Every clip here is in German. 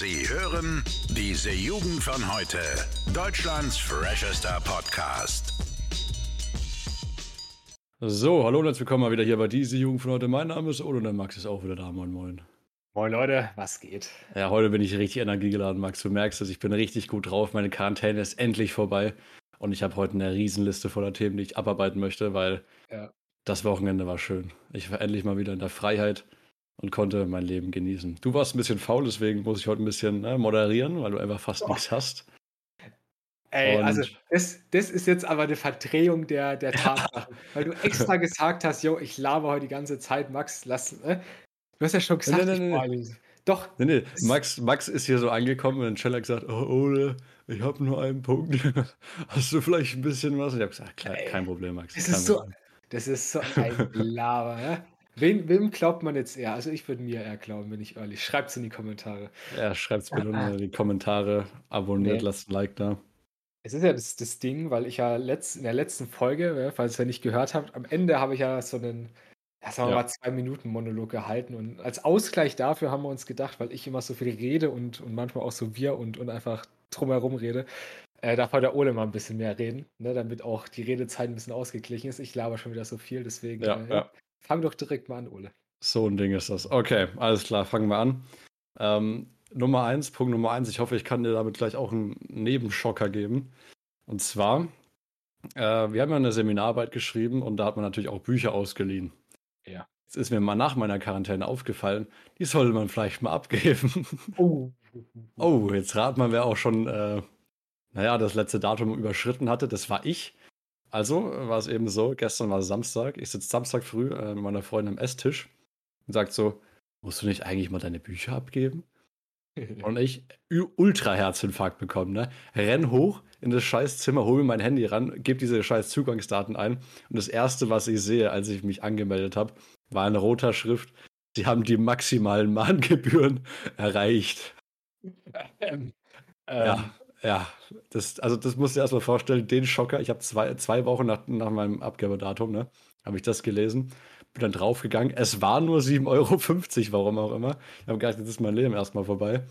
Sie hören diese Jugend von heute. Deutschlands freshester Podcast. So, hallo und herzlich willkommen mal wieder hier bei diese Jugend von heute. Mein Name ist Odo und der Max ist auch wieder da. Moin, moin. Moin Leute, was geht? Ja, heute bin ich richtig energiegeladen, Max. Du merkst es, ich bin richtig gut drauf. Meine Quarantäne ist endlich vorbei. Und ich habe heute eine Riesenliste voller Themen, die ich abarbeiten möchte, weil Ja. das Wochenende war schön. Ich war endlich mal wieder in der Freiheit und konnte mein Leben genießen. Du warst ein bisschen faul, deswegen muss ich heute ein bisschen ne, moderieren, weil du einfach fast nichts hast. Ey, Und- also das, das ist jetzt aber eine Verdrehung der, der Tatsachen. weil du extra gesagt hast, yo, ich laber heute die ganze Zeit, Max, lass. Äh? Du hast ja schon gesagt, nee, nee, ich nee. war nicht- Doch, Nee, nee, Max, Max ist hier so angekommen und dann Cella gesagt, oh, Ole, ich habe nur einen Punkt. Hast du vielleicht ein bisschen was? Ich habe gesagt, klar, kein Problem, Max. das ist so, das ist so ein Laber, ja? Wem, wem glaubt man jetzt eher? Also ich würde mir eher glauben, bin ich ehrlich. Schreibt's in die Kommentare. Ja, schreibt's bitte unten in die Kommentare, abonniert, Nee. lasst ein Like da. Es ist ja das, das Ding, weil ich ja letzt, in der letzten Folge, ja, falls ihr nicht gehört habt, am Ende habe ich ja so einen, ja, sagen wir Ja. mal, zwei Minuten Monolog gehalten. Und als Ausgleich dafür haben wir uns gedacht, weil ich immer so viel rede und, und manchmal auch so wir und, und einfach drumherum rede, äh, darf heute der Ole mal ein bisschen mehr reden, ne, damit auch die Redezeit ein bisschen ausgeglichen ist. Ich laber schon wieder so viel, deswegen Ja, äh, ja. Fang doch direkt mal an, Ole. So ein Ding ist das. Okay, alles klar, fangen wir an. Ähm, Nummer eins, Punkt Nummer eins. Ich hoffe, ich kann dir damit gleich auch einen Nebenschocker geben. Und zwar, äh, wir haben ja eine Seminararbeit geschrieben und da hat man natürlich auch Bücher ausgeliehen. Ja. Jetzt ist mir mal nach meiner Quarantäne aufgefallen, die sollte man vielleicht mal abgeben. Oh. Oh, jetzt rat man, wer auch schon, äh, naja, das letzte Datum überschritten hatte. Das war ich. Also äh, war es eben so, gestern war Samstag. Ich sitze Samstag früh äh, mit meiner Freundin am Esstisch und sagt so, musst du nicht eigentlich mal deine Bücher abgeben? Und ich, ü- ultra Herzinfarkt bekommen, ne? Renn hoch in das scheiß Zimmer, hol mir mein Handy ran, gebe diese scheiß Zugangsdaten ein. Und das erste, was ich sehe, als ich mich angemeldet habe, war in roter Schrift, sie haben die maximalen Mahngebühren erreicht. ähm, ähm, ja. Das, also das musst du dir erstmal vorstellen, den Schocker. Ich habe zwei, zwei Wochen nach, nach meinem Abgabedatum, ne, habe ich das gelesen. Bin dann draufgegangen. Es war nur 7,50 Euro, warum auch immer. Ich habe gedacht, jetzt ist mein Leben erstmal vorbei.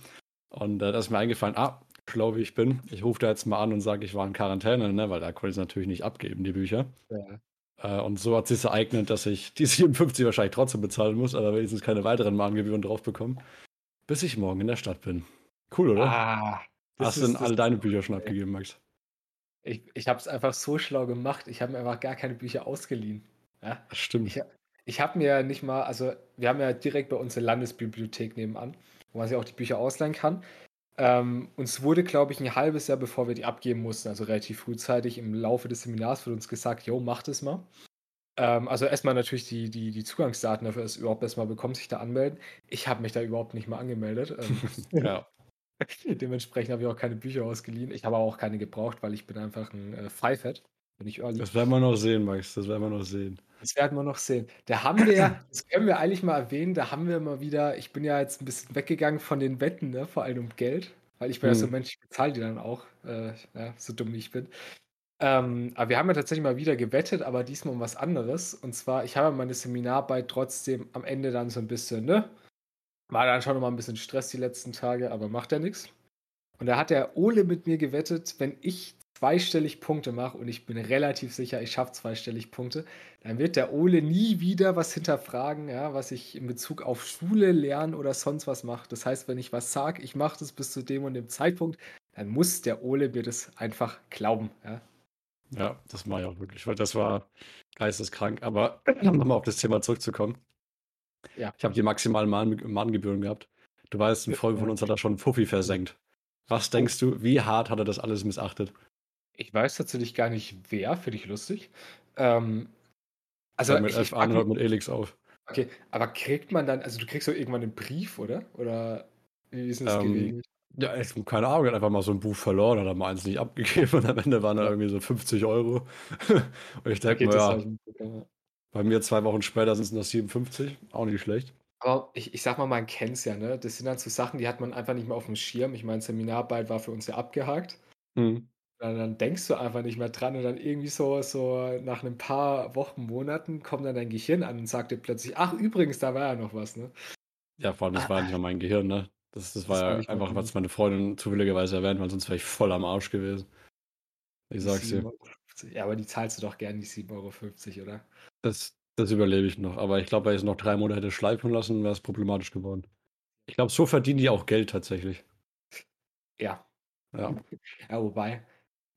Und äh, da ist mir eingefallen, ah, schlau wie ich bin. Ich rufe da jetzt mal an und sage, ich war in Quarantäne, ne, weil da konnte ich es natürlich nicht abgeben, die Bücher. ja. Äh, und so hat sich ereignet, dass ich die 57 wahrscheinlich trotzdem bezahlen muss, aber wenigstens keine weiteren Mahngebühren drauf bekomme, bis ich morgen in der Stadt bin. Cool, oder? Ah, das Hast du denn das- all deine Bücher schon abgegeben, Max? Ich, ich habe es einfach so schlau gemacht. Ich habe mir einfach gar keine Bücher ausgeliehen. Ja? Das stimmt. Ich, ich habe mir nicht mal, also wir haben ja direkt bei uns eine Landesbibliothek nebenan, wo man sich auch die Bücher ausleihen kann. Ähm, uns wurde, glaube ich, ein halbes Jahr bevor wir die abgeben mussten, also relativ frühzeitig im Laufe des Seminars, wurde uns gesagt, jo, macht es mal. Ähm, also erstmal natürlich die, die, die Zugangsdaten dafür, dass überhaupt erstmal bekommst, sich da anmelden. Ich habe mich da überhaupt nicht mal angemeldet. Ähm, ja. Dementsprechend habe ich auch keine Bücher ausgeliehen. Ich habe auch keine gebraucht, weil ich bin einfach ein äh, Freifett. Bin ich ehrlich. Das werden wir noch sehen, Max. Das werden wir noch sehen. Das werden wir noch sehen. Da haben wir ja, das können wir eigentlich mal erwähnen, da haben wir mal wieder, ich bin ja jetzt ein bisschen weggegangen von den Wetten, ne, vor allem um Geld, weil ich bin ja so ein Mhm. Mensch, ich bezahle die dann auch, äh, ja, so dumm wie ich bin. Ähm, aber wir haben ja tatsächlich mal wieder gewettet, aber diesmal um was anderes. Und zwar, ich habe meine Seminararbeit trotzdem am Ende dann so ein bisschen, ne? War dann schon noch mal ein bisschen Stress die letzten Tage, aber macht ja nichts. Und da hat der Ole mit mir gewettet, wenn ich zweistellig Punkte mache und ich bin relativ sicher, ich schaffe zweistellig Punkte, dann wird der Ole nie wieder was hinterfragen, ja, was ich in Bezug auf Schule, Lernen oder sonst was mache. Das heißt, wenn ich was sage, ich mache das bis zu dem und dem Zeitpunkt, dann muss der Ole mir das einfach glauben. Ja. Ja, das ich auch wirklich, weil das war geisteskrank. Aber nochmal auf das Thema zurückzukommen. Ja. Ich habe die maximalen Mahn Mahngebühren gehabt. Du weißt, ein Freund von uns hat da schon einen Fuffi versenkt. Was denkst du, wie hart hat er das alles missachtet? Ich weiß tatsächlich gar nicht, wer, finde ich lustig. Ähm, also, Also mit ich, und mit Elix auf. okay, aber kriegt man dann, also du kriegst doch irgendwann einen Brief, oder? Oder wie ist denn das Ähm, geregelt? Ja, ich, keine Ahnung, er hat einfach mal so ein Buch verloren, hat er mal eins nicht abgegeben und am Ende waren da irgendwie so 50 Euro. und ich denke Okay, mir, ja, bei mir zwei Wochen später sind es noch 57, auch nicht schlecht. Aber ich, ich sag mal, man kennt es ja, ne? Das sind dann so Sachen, die hat man einfach nicht mehr auf dem Schirm. Ich meine, Seminararbeit war für uns ja abgehakt. Hm. Dann, dann denkst du einfach nicht mehr dran und dann irgendwie so, so nach ein paar Wochen, Monaten kommt dann dein Gehirn an und sagt dir plötzlich, ach übrigens, da war ja noch was, ne? Ja, vor allem, das war ja nicht mal mein Gehirn, ne? Das, das war das ja einfach, was meine Freundin zufälligerweise erwähnt, weil sonst wäre ich voll am Arsch gewesen. Ich sag's dir. Ja, aber die zahlst du doch gern die 7,50 Euro, oder? Das, das überlebe ich noch. Aber ich glaube, wenn ich es noch drei Monate hätte schleifen lassen, wäre es problematisch geworden. Ich glaube, so verdienen die auch Geld tatsächlich. Ja. Ja. Ja, wobei,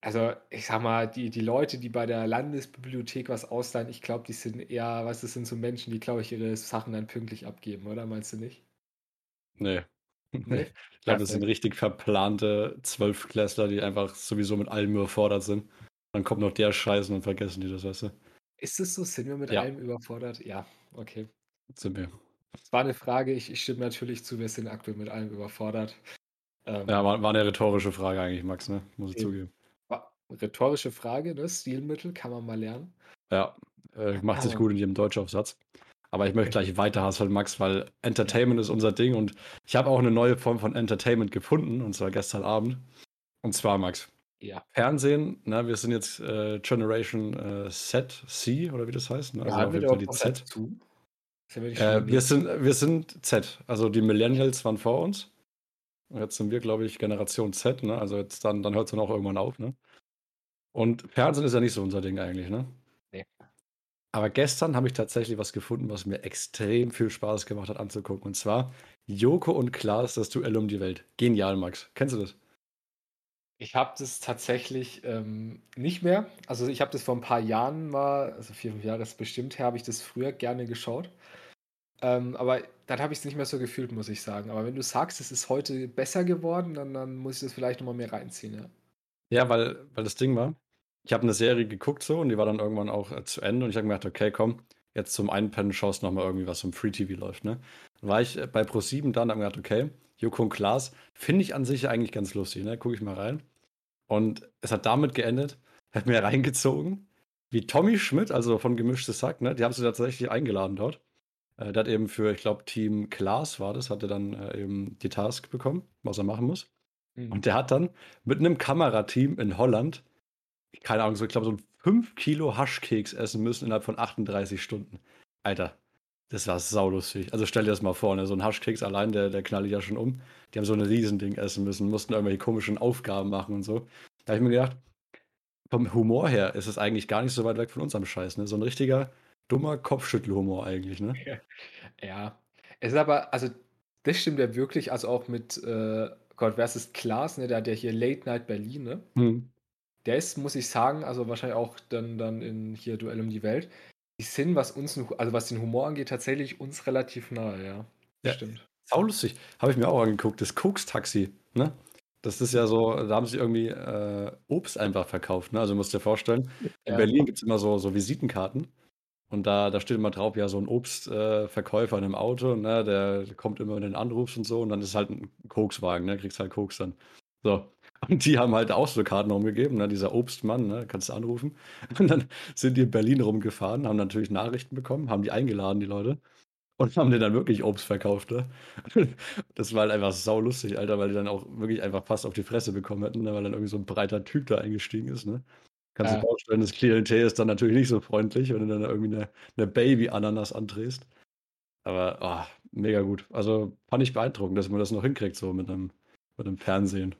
also ich sag mal, die, die Leute, die bei der Landesbibliothek was ausleihen, ich glaube, die sind eher, was das sind so Menschen, die, glaube ich, ihre Sachen dann pünktlich abgeben, oder? Meinst du nicht? Nee. Nee? Ich glaube, das sind richtig verplante Zwölfklässler, die einfach sowieso mit allem überfordert sind. Dann kommt noch der Scheiß und dann vergessen die das, weißt du? Ist es so? Sind wir mit Ja. allem überfordert? Ja, okay. Sind wir. Es war eine Frage, ich, ich stimme natürlich zu, wir sind aktuell mit allem überfordert. Ähm, Ja, war, war eine rhetorische Frage eigentlich, Max, ne? Muss ich Eben. zugeben. wa- rhetorische Frage, ne? Stilmittel kann man mal lernen. Ja, äh, macht sich Aber- gut in jedem Deutschaufsatz. Aber ich möchte gleich weiter hasseln, Max, weil Entertainment ist unser Ding und ich habe auch eine neue Form von Entertainment gefunden, und zwar gestern Abend. Und zwar, Max, Ja. Fernsehen, ne, wir sind jetzt äh, Generation äh, Z, C oder wie das heißt. Ne? Also Hören auf wir jeden Fall die Z. zu? Äh, wir, sind, wir sind Z, also die Millennials waren vor uns. Und jetzt sind wir, glaube ich, Generation Z, ne? Also jetzt dann, dann hört es dann auch irgendwann auf, ne? Und Fernsehen ist ja nicht so unser Ding eigentlich, ne? Nee. Aber gestern habe ich tatsächlich was gefunden, was mir extrem viel Spaß gemacht hat anzugucken. Und zwar Joko und Klaas, das Duell um die Welt. Genial, Max. Kennst du das? Ich habe das tatsächlich ähm, nicht mehr. Also ich habe das vor ein paar Jahren mal, also vier, fünf Jahre ist bestimmt her, habe ich das früher gerne geschaut. Ähm, aber dann habe ich es nicht mehr so gefühlt, muss ich sagen. Aber wenn du sagst, es ist heute besser geworden, dann, dann muss ich das vielleicht nochmal mehr reinziehen. Ja. Ja, weil, weil das Ding war, ich habe eine Serie geguckt so und die war dann irgendwann auch äh, zu Ende und ich habe mir gedacht, okay, komm, jetzt zum Einpennen schaust nochmal irgendwie, was im Free TV läuft, ne? Dann war ich äh, bei Pro7 dann, habe mir gedacht, okay, Joko und Klaas finde ich an sich eigentlich ganz lustig, ne? Gucke ich mal rein. Und es hat damit geendet, hat mir reingezogen, wie Tommy Schmidt, also von Gemischtes Sack, ne? Die haben sie tatsächlich eingeladen dort. Äh, der hat eben für, ich glaube, Team Klaas war das, hat er dann äh, eben die Task bekommen, was er machen muss. Mhm. Und der hat dann mit einem Kamerateam in Holland, keine Ahnung, so, ich glaube, so ein 5 Kilo Haschkeks essen müssen innerhalb von 38 Stunden. Alter, das war saulustig. Also stell dir das mal vor, ne? so ein Haschkeks allein, der, der knallt ja schon um. Die haben so ein Riesending essen müssen, mussten irgendwelche komischen Aufgaben machen und so. Da habe ich mir gedacht, vom Humor her ist es eigentlich gar nicht so weit weg von unserem Scheiß. Ne? So ein richtiger, dummer Kopfschüttelhumor eigentlich. Ne? Ja. Es ist aber, also das stimmt ja wirklich, also auch mit äh, Gott, wer ist es, Klaas, ne? Der hat ja hier Late Night Berlin, ne? Hm. Der ist, muss ich sagen, also wahrscheinlich auch dann, dann in hier Duell um die Welt. Die sind, was uns, also was den Humor angeht, tatsächlich uns relativ nahe, ja. Ja. Stimmt. Saulustig. Habe ich mir auch angeguckt. Das Koks-Taxi. Ne? Das ist ja so, da haben sie irgendwie äh, Obst einfach verkauft. Ne? Also musst dir vorstellen, in Ja. Berlin gibt es immer so, so Visitenkarten. Und da, da steht immer drauf, ja, so ein Obstverkäufer äh, in einem Auto, ne? der kommt immer, du den anrufst und so. Und dann ist halt ein Kokswagen, ne? kriegst halt Koks dann. So. Und die haben halt auch so Karten rumgegeben, ne? dieser Obstmann, ne? kannst du anrufen. Und dann sind die in Berlin rumgefahren, haben natürlich Nachrichten bekommen, haben die eingeladen, die Leute. Und haben denen dann wirklich Obst verkauft, ne? Das war halt einfach saulustig, Alter, weil die dann auch wirklich einfach fast auf die Fresse bekommen hätten, ne? weil dann irgendwie so ein breiter Typ da eingestiegen ist, ne? Kannst du Ja. dir vorstellen, das Klientel ist dann natürlich nicht so freundlich, wenn du dann irgendwie eine, eine Baby-Ananas andrehst. Aber oh, mega gut. Also fand ich beeindruckend, dass man das noch hinkriegt, so mit einem, mit einem Fernsehen.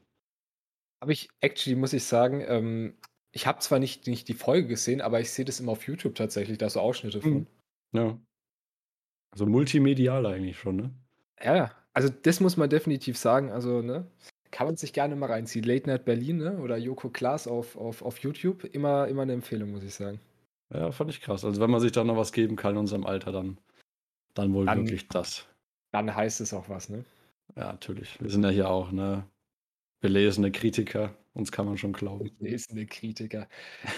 Habe ich, actually, muss ich sagen, ähm, ich habe zwar nicht, nicht die Folge gesehen, aber ich sehe das immer auf YouTube tatsächlich, da so Ausschnitte von. Mhm. Ja. Also multimedial eigentlich schon, ne? Ja, Ja, also das muss man definitiv sagen. Also, ne, kann man sich gerne mal reinziehen. Late Night Berlin, ne? Oder Joko Klaas auf, auf, auf YouTube. Immer, immer eine Empfehlung, muss ich sagen. Ja, fand ich krass. Also wenn man sich da noch was geben kann in unserem Alter, dann, dann wohl Dann- wirklich das. Dann heißt es auch was, ne? Ja, natürlich. Wir sind ja hier auch ne belesene Kritiker. Uns kann man schon glauben. Lesende Kritiker.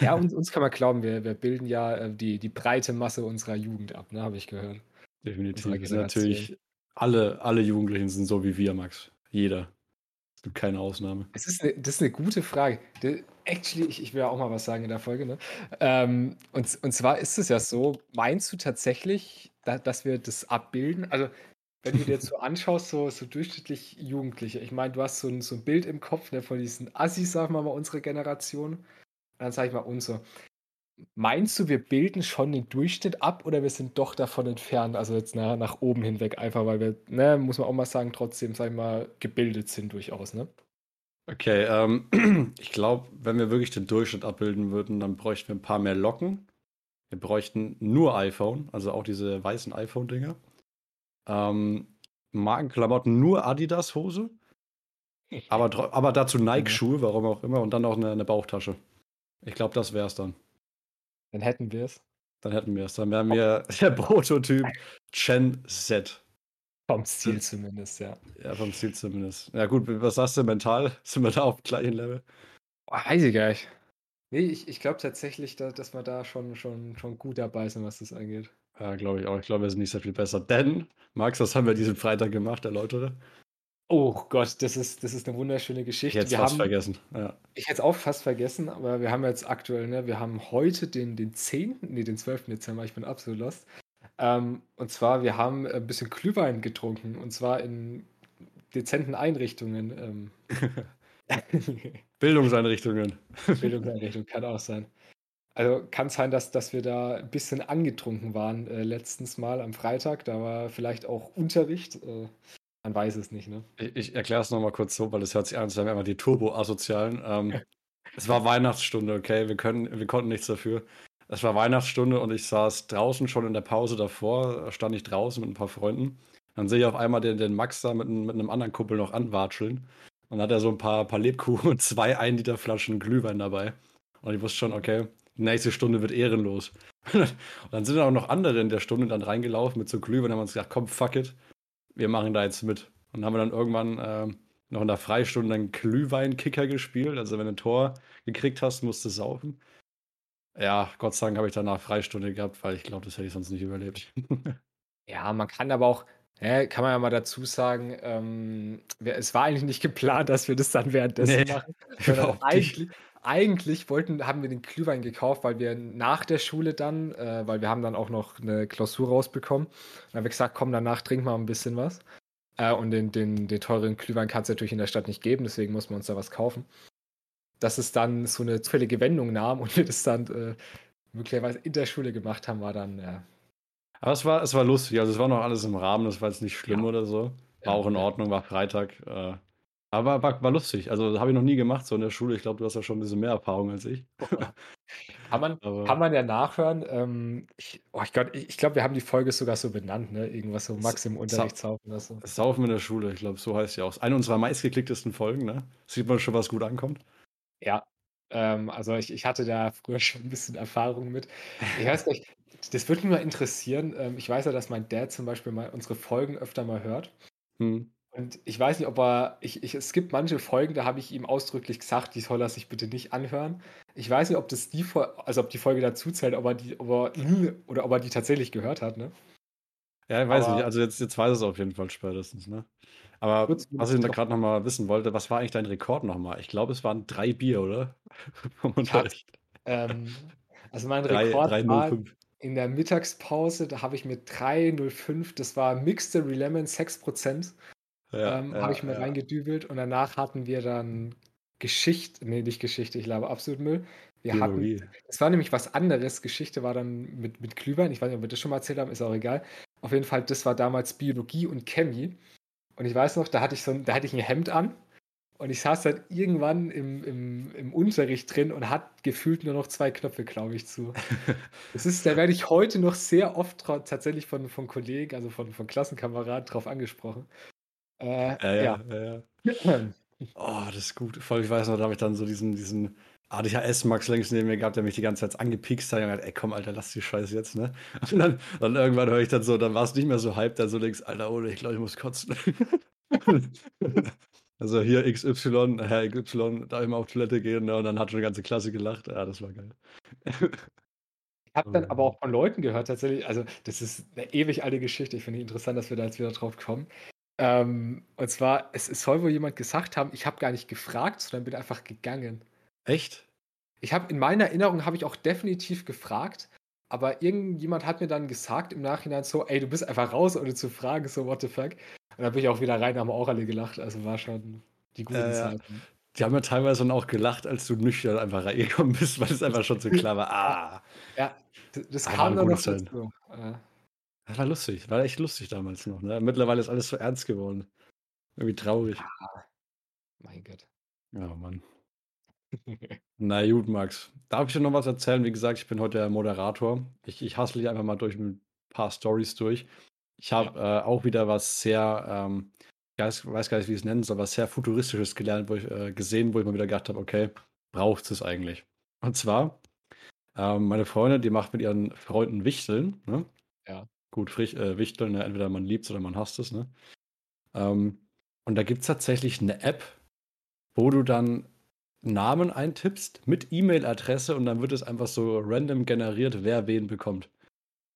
Ja, uns, uns kann man glauben, wir, wir bilden ja äh, die, die breite Masse unserer Jugend ab, ne? Habe ich gehört. Definitiv. Natürlich alle, alle Jugendlichen sind so wie wir, Max. Jeder. Es gibt keine Ausnahme. Es ist eine, das ist eine gute Frage. Actually, ich, ich will ja auch mal was sagen in der Folge. Ne? Ähm, und, und zwar ist es ja so, meinst du tatsächlich, da, dass wir das abbilden? Also, wenn du dir jetzt so anschaust, so, so durchschnittlich Jugendliche, ich meine, du hast so ein, so ein Bild im Kopf ne, von diesen Assis, sagen wir mal, unsere Generation. Dann sage ich mal, unser. Meinst du, wir bilden schon den Durchschnitt ab oder wir sind doch davon entfernt, also jetzt nach, nach oben hinweg, einfach weil wir, ne, muss man auch mal sagen, trotzdem, sag ich mal, gebildet sind durchaus, ne? Okay, ähm, ich glaube, wenn wir wirklich den Durchschnitt abbilden würden, dann bräuchten wir ein paar mehr Locken. Wir bräuchten nur iPhone, also auch diese weißen iPhone-Dinger. Ähm, Markenklamotten nur Adidas-Hose. Aber, aber dazu Nike-Schuhe, warum auch immer, und dann auch eine, eine Bauchtasche. Ich glaube, das wäre es dann. Dann hätten wir es. Dann hätten wir es. Dann wären wir der Prototyp Gen Z. Vom Ziel zumindest, ja. Ja, vom Ziel zumindest. Ja, gut, was sagst du mental? Sind wir da auf gleichem Level? Oh, weiß ich gar nicht. Nee, ich, ich glaube tatsächlich, dass, dass wir da schon, schon, schon gut dabei sind, was das angeht. Ja, glaube ich auch. Ich glaube, wir sind nicht sehr viel besser. Denn, Max, was haben wir diesen Freitag gemacht, erläutere? Oh Gott, das ist, das ist eine wunderschöne Geschichte. Ich hätte es fast haben, vergessen. Ja. Ich hätte es auch fast vergessen, aber wir haben jetzt aktuell, ne, wir haben heute den, den 10., nee, den 12. Dezember, ich bin absolut lost. Ähm, und zwar, wir haben ein bisschen Glühwein getrunken und zwar in dezenten Einrichtungen. Ähm. Bildungseinrichtungen. Bildungseinrichtungen, kann auch sein. Also kann sein, dass, dass wir da ein bisschen angetrunken waren äh, letztens Mal am Freitag. Da war vielleicht auch Unterricht. Äh, man weiß es nicht, ne? Ich, ich erkläre es nochmal kurz so, weil es hört sich an, als wären wir einmal die Turbo-Asozialen. Ähm, es war Weihnachtsstunde, okay? Wir, können, wir konnten nichts dafür. Es war Weihnachtsstunde und ich saß draußen schon in der Pause davor, stand ich draußen mit ein paar Freunden. Dann sehe ich auf einmal den, den Max da mit, mit einem anderen Kumpel noch anwatscheln. Und dann hat er so ein paar, paar Lebkuchen und zwei 1 Liter Flaschen Glühwein dabei. Und ich wusste schon, okay, die nächste Stunde wird ehrenlos. und dann sind auch noch andere in der Stunde dann reingelaufen mit so Glühwein und haben uns gesagt, komm, fuck it, wir machen da jetzt mit. Und dann haben wir dann irgendwann äh, noch in der Freistunde einen Glühweinkicker gespielt. Also wenn du ein Tor gekriegt hast, musst du saufen. Ja, Gott sei Dank habe ich danach Freistunde gehabt, weil ich glaube, das hätte ich sonst nicht überlebt. ja, man kann aber auch, ja, kann man ja mal dazu sagen, ähm, es war eigentlich nicht geplant, dass wir das dann währenddessen nee, machen. Eigentlich, eigentlich wollten, haben wir den Glühwein gekauft, weil wir nach der Schule dann, äh, weil wir haben dann auch noch eine Klausur rausbekommen, dann haben wir gesagt, komm, danach trinken wir ein bisschen was. Äh, und den, den, den teuren Glühwein kann es natürlich in der Stadt nicht geben, deswegen muss man uns da was kaufen dass es dann so eine zufällige Wendung nahm und wir das dann äh, möglicherweise in der Schule gemacht haben, war dann, ja. Aber es war, es war lustig, also es war noch alles im Rahmen, das war jetzt nicht schlimm ja. oder so. War ja, auch in Ordnung, war Freitag. Äh, aber war, war lustig. Also habe ich noch nie gemacht, so in der Schule. Ich glaube, du hast ja schon ein bisschen mehr Erfahrung als ich. kann, man, kann man ja nachhören. Ähm, ich, oh ich, glaube, wir haben die Folge sogar so benannt, ne? Irgendwas so Max im Unterricht saufen lassen. Saufen in der Schule, ich glaube, so heißt sie auch. Eine unserer meistgeklicktesten Folgen, ne? Sieht man schon, was gut ankommt. Ja, ähm, also ich, ich hatte da früher schon ein bisschen Erfahrung mit. Ich weiß nicht, das würde mich mal interessieren. Ähm, ich weiß ja, dass mein Dad zum Beispiel mal unsere Folgen öfter mal hört. Hm. Und ich weiß nicht, ob er, ich, ich, es gibt manche Folgen, da habe ich ihm ausdrücklich gesagt, die soll er sich bitte nicht anhören. Ich weiß nicht, ob das die, also ob die Folge dazu zählt, ob er die, ob er, oder ob er die tatsächlich gehört hat, ne? Ja, ich weiß Aber, nicht. Also jetzt, jetzt weiß es auf jeden Fall spätestens, ne? Aber Kurz, was ich da gerade noch mal wissen wollte, was war eigentlich dein Rekord noch mal? Ich glaube, es waren drei Bier, oder? Unterricht. Ähm, also mein Rekord 3, 3, war in der Mittagspause, da habe ich mit 3,05, das war Mixed Lemon 6%, ja, ähm, ja, habe ich mir ja. reingedübelt und danach hatten wir dann Geschichte, nee, nicht Geschichte, ich glaube absolut Müll. Wir hatten, es war nämlich was anderes. Geschichte war dann mit, mit Glühwein. Ich weiß nicht, ob wir das schon mal erzählt haben, ist auch egal. Auf jeden Fall, das war damals Biologie und Chemie. Und ich weiß noch, da hatte ich so ein, da hatte ich ein Hemd an und ich saß dann irgendwann im, im, im Unterricht drin und hat gefühlt nur noch zwei Knöpfe, glaube ich, zu. Das ist, da werde ich heute noch sehr oft tatsächlich von, von Kollegen, also von, von Klassenkameraden drauf angesprochen. Äh, ja, ja, ja. ja. Oh, das ist gut. Voll, ich weiß noch, da habe ich dann so diesen, diesen ADHS Max links neben mir gehabt, der mich die ganze Zeit angepikst hat und gesagt, ey komm, Alter, lass die Scheiße jetzt, ne? Und dann, dann irgendwann höre ich dann so, dann war es nicht mehr so hype, dann so links, Alter, oder ich glaube, ich muss kotzen. also hier XY, Herr XY, da immer auf Toilette gehen, ne? Und dann hat schon eine ganze Klasse gelacht. Ja, das war geil. Ich habe dann aber auch von Leuten gehört, tatsächlich, also das ist eine ewig alte Geschichte, ich finde es interessant, dass wir da jetzt wieder drauf kommen. Ähm, und zwar, es, es soll wohl jemand gesagt haben, ich habe gar nicht gefragt, sondern bin einfach gegangen. Echt? Ich habe in meiner Erinnerung habe ich auch definitiv gefragt, aber irgendjemand hat mir dann gesagt im Nachhinein so, ey, du bist einfach raus, ohne zu fragen, so what the fuck. Und dann bin ich auch wieder rein, haben auch alle gelacht. Also war schon die gute äh, Zeit. die haben ja teilweise dann auch gelacht, als du nüchtern einfach reingekommen bist, weil es einfach schon so klar war. Ah. Ja, das war kam dann noch dazu. Das war lustig, war echt lustig damals noch. Ne? Mittlerweile ist alles so ernst geworden. Irgendwie traurig. mein Gott. Ja, Mann. Na gut, Max. Darf ich dir noch was erzählen? Wie gesagt, ich bin heute der Moderator. Ich, ich hassle dich einfach mal durch ein paar Stories durch. Ich habe äh, auch wieder was sehr, ähm, ich weiß, weiß gar nicht, wie ich es nennen soll, was sehr Futuristisches gelernt, wo ich äh, gesehen, wo ich mal wieder gedacht habe, okay, braucht es eigentlich? Und zwar, ähm, meine Freundin, die macht mit ihren Freunden Wichteln. Ne? Ja. Gut, frisch, äh, Wichteln, ne? entweder man liebt es oder man hasst es. Ne? Ähm, und da gibt es tatsächlich eine App, wo du dann Namen eintippst mit E-Mail-Adresse und dann wird es einfach so random generiert, wer wen bekommt.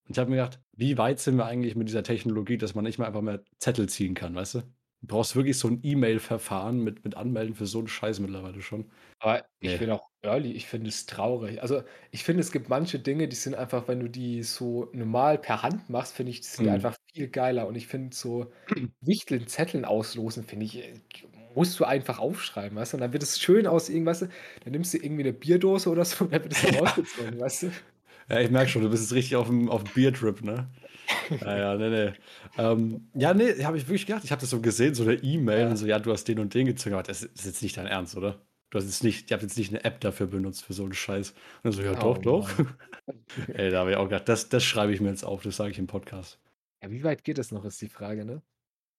Und ich habe mir gedacht, wie weit sind wir eigentlich mit dieser Technologie, dass man nicht mehr einfach mehr Zettel ziehen kann, weißt du? Du brauchst wirklich so ein E-Mail-Verfahren mit, mit Anmelden für so einen Scheiß mittlerweile schon. Aber ich bin auch early, ich finde es traurig. Also ich finde, es gibt manche Dinge, die sind einfach, wenn du die so normal per Hand machst, finde ich, die sind Mhm. einfach viel geiler. Und ich finde so Wichteln, Zetteln auslosen, finde ich, äh, musst du einfach aufschreiben, weißt du? Und dann wird es schön aus irgendwas, dann nimmst du irgendwie eine Bierdose oder so und dann wird es Ja. rausgezogen, weißt du? Ja, ich merke schon, du bist jetzt richtig auf dem, auf dem Beer-Trip, ne? Ja, ja, nee, nee. Ähm, ja, nee, habe ich wirklich gedacht. Ich habe das so gesehen, so eine E-Mail Ja. und so, ja, du hast den und den gezogen. Aber das ist jetzt nicht dein Ernst, oder? Du hast jetzt nicht, ihr habt jetzt nicht eine App dafür benutzt für so einen Scheiß. Und dann so, ja, Oh doch, doch. Ey, da habe ich auch gedacht, das, das schreibe ich mir jetzt auf, das sage ich im Podcast. Ja, wie weit geht das noch, ist die Frage, ne?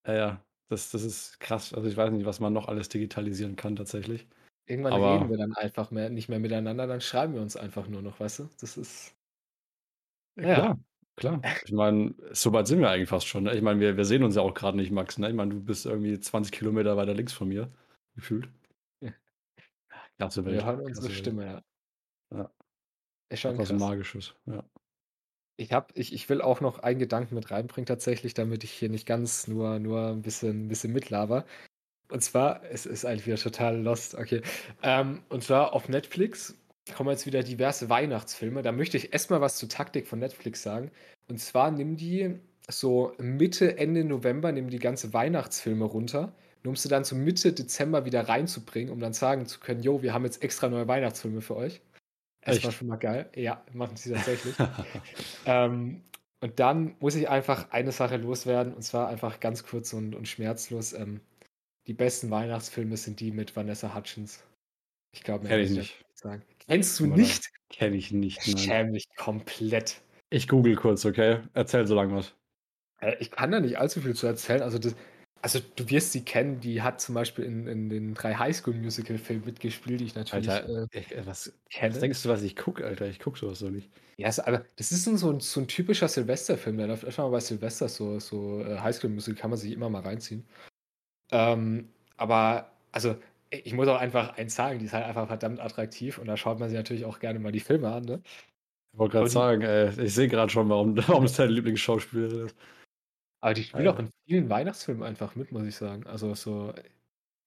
Ja, ja, das, das ist krass. Also ich weiß nicht, was man noch alles digitalisieren kann tatsächlich. Irgendwann Aber- reden wir dann einfach mehr, nicht mehr miteinander, dann schreiben wir uns einfach nur noch, weißt du? Das ist. Ja, Ja. Klar, klar. Ich meine, so weit sind wir eigentlich fast schon. Ne? Ich meine, wir, wir sehen uns ja auch gerade nicht, Max. Ne? Ich meine, du bist irgendwie 20 Kilometer weiter links von mir, gefühlt. Ja. Klasse Welt. Wir hören unsere klasse Welt. Stimme, ja. Ja. Ist schon was. Magisches. Ja. Ich, hab, ich, ich will auch noch einen Gedanken mit reinbringen, tatsächlich, damit ich hier nicht ganz nur, nur ein bisschen, ein bisschen mitlaber. Und zwar, es ist eigentlich wieder total lost, okay. Ähm, und zwar auf Netflix kommen jetzt wieder diverse Weihnachtsfilme. Da möchte ich erstmal was zur Taktik von Netflix sagen. Und zwar nimm die so Mitte, Ende November, nimm die ganze Weihnachtsfilme runter, nur um sie dann so Mitte Dezember wieder reinzubringen, um dann sagen zu können, jo, wir haben jetzt extra neue Weihnachtsfilme für euch. Erstmal Echt? schon mal geil. Ja, machen sie tatsächlich. Ähm, und dann muss ich einfach eine Sache loswerden, und zwar einfach ganz kurz und, und schmerzlos. Ähm, die besten Weihnachtsfilme sind die mit Vanessa Hutchins. Ich glaube, mehr muss ich ich nicht. sagen. Kennst du nicht? Kenne ich nicht. Ich Nein. schäme mich komplett. Ich google kurz, okay? Erzähl so lange was. Äh, Ich kann da nicht allzu viel zu erzählen. Also, das, also du wirst sie kennen. Die hat zum Beispiel in, in den drei Highschool-Musical-Filmen mitgespielt, die ich natürlich Alter, äh, ich, äh, was, kenne. was denkst du, was ich gucke, Alter? Ich gucke sowas so nicht. Ja, es- aber das ist so ein, so ein typischer Silvesterfilm. Der läuft öfter mal bei Silvester, so, so äh, Highschool-Musik kann man sich immer mal reinziehen. Ähm, aber, also, ich muss auch einfach eins sagen, die ist halt einfach verdammt attraktiv und da schaut man sich natürlich auch gerne mal die Filme an, ne? Ich wollte gerade sagen, ey, ich sehe gerade schon, warum, warum es deine Lieblingsschauspielerin ist. Aber die spielt Alter. auch in vielen Weihnachtsfilmen einfach mit, muss ich sagen. Also so,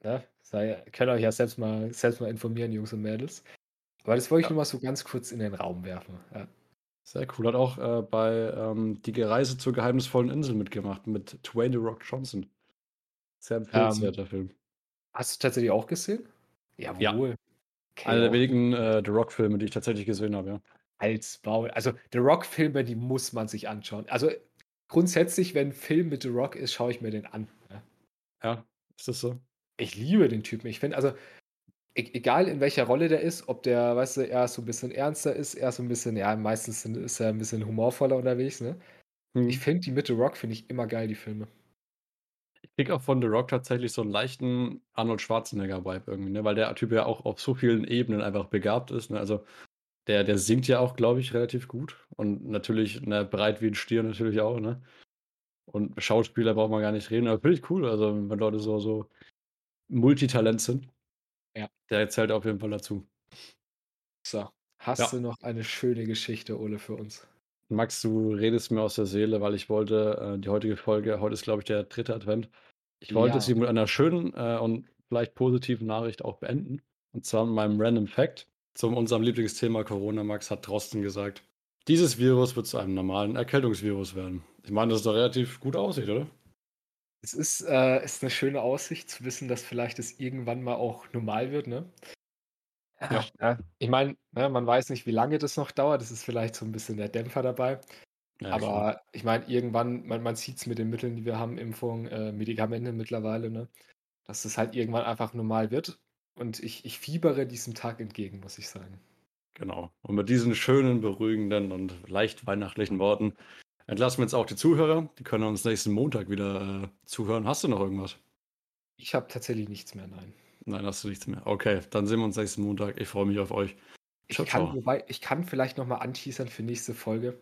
ne? Sei, könnt ihr euch ja selbst mal, selbst mal informieren, Jungs und Mädels. Aber das wollte ich Ja. nur mal so ganz kurz in den Raum werfen. Ja. Sehr cool. Hat auch äh, bei ähm, Die Reise zur geheimnisvollen Insel mitgemacht mit Dwayne The Rock Johnson. Sehr empfehlenswerter Film. Hast du tatsächlich auch gesehen? Jawohl. Okay, Einer der wenigen äh, The Rock-Filme, die ich tatsächlich gesehen habe, ja. als Maul. Also The Rock-Filme, die muss man sich anschauen. Also grundsätzlich, wenn ein Film mit The Rock ist, schaue ich mir den an. Ja. Ja, ist das so? Ich liebe den Typen. Ich finde, also e egal in welcher Rolle der ist, ob der, weißt du, eher so ein bisschen ernster ist, eher so ein bisschen, ja, meistens ist er ein bisschen humorvoller unterwegs, ne? Hm. Ich finde die mit The Rock, finde ich immer geil, die Filme. Ich krieg auch von The Rock tatsächlich so einen leichten Arnold Schwarzenegger-Vibe irgendwie, ne? Weil der Typ ja auch auf so vielen Ebenen einfach begabt ist. Ne? Also der, der singt ja auch, glaube ich, relativ gut. Und natürlich, ne, breit wie ein Stier natürlich auch, ne? Und Schauspieler braucht man gar nicht reden, aber finde ich cool, also wenn Leute so, so Multitalent sind. Ja. Der zählt auf jeden Fall dazu. So, hast Ja. du noch eine schöne Geschichte, Ole, für uns? Max, du redest mir aus der Seele, weil ich wollte äh, die heutige Folge, heute ist, glaube ich, der dritte Advent. Ich wollte Ja. sie mit einer schönen äh, und vielleicht positiven Nachricht auch beenden. Und zwar mit meinem Random Fact zu unserem Lieblingsthema Corona. Max hat Drosten gesagt, dieses Virus wird zu einem normalen Erkältungsvirus werden. Ich meine, das ist doch relativ gut aussieht, oder? Es ist, äh, ist eine schöne Aussicht zu wissen, dass vielleicht es irgendwann mal auch normal wird, ne? Ja. Ja, ich meine, ne, man weiß nicht, wie lange das noch dauert. Das ist vielleicht so ein bisschen der Dämpfer dabei. Ja. Aber ich meine, irgendwann, man, man sieht es mit den Mitteln, die wir haben, Impfung, äh, Medikamente mittlerweile, ne? Dass es halt irgendwann einfach normal wird. Und ich, ich fiebere diesem Tag entgegen, muss ich sagen. Genau. Und mit diesen schönen, beruhigenden und leicht weihnachtlichen Worten entlassen wir jetzt auch die Zuhörer. Die können uns nächsten Montag wieder äh, zuhören. Hast du noch irgendwas? Ich habe tatsächlich nichts mehr, nein. Nein, hast du nichts mehr. Okay, dann sehen wir uns nächsten Montag. Ich freue mich auf euch. Ciao, ich, kann, ciao. Wobei, ich kann vielleicht nochmal anteasern für nächste Folge.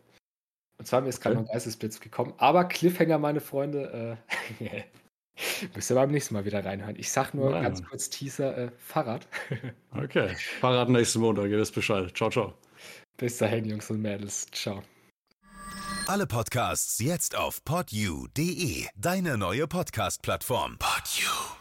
Und zwar mir ist gerade okay. noch ein Geistesblitz gekommen. Aber Cliffhanger, meine Freunde, äh, müsst ihr beim nächsten Mal wieder reinhören. Ich sag nur Nein. ganz kurz Teaser, äh, Fahrrad. okay, Fahrrad nächsten Montag, ihr wisst Bescheid. Ciao, ciao. Bis dahin, Jungs und Mädels. Ciao. Alle Podcasts jetzt auf podyou.de, deine neue Podcast-Plattform. Podyou.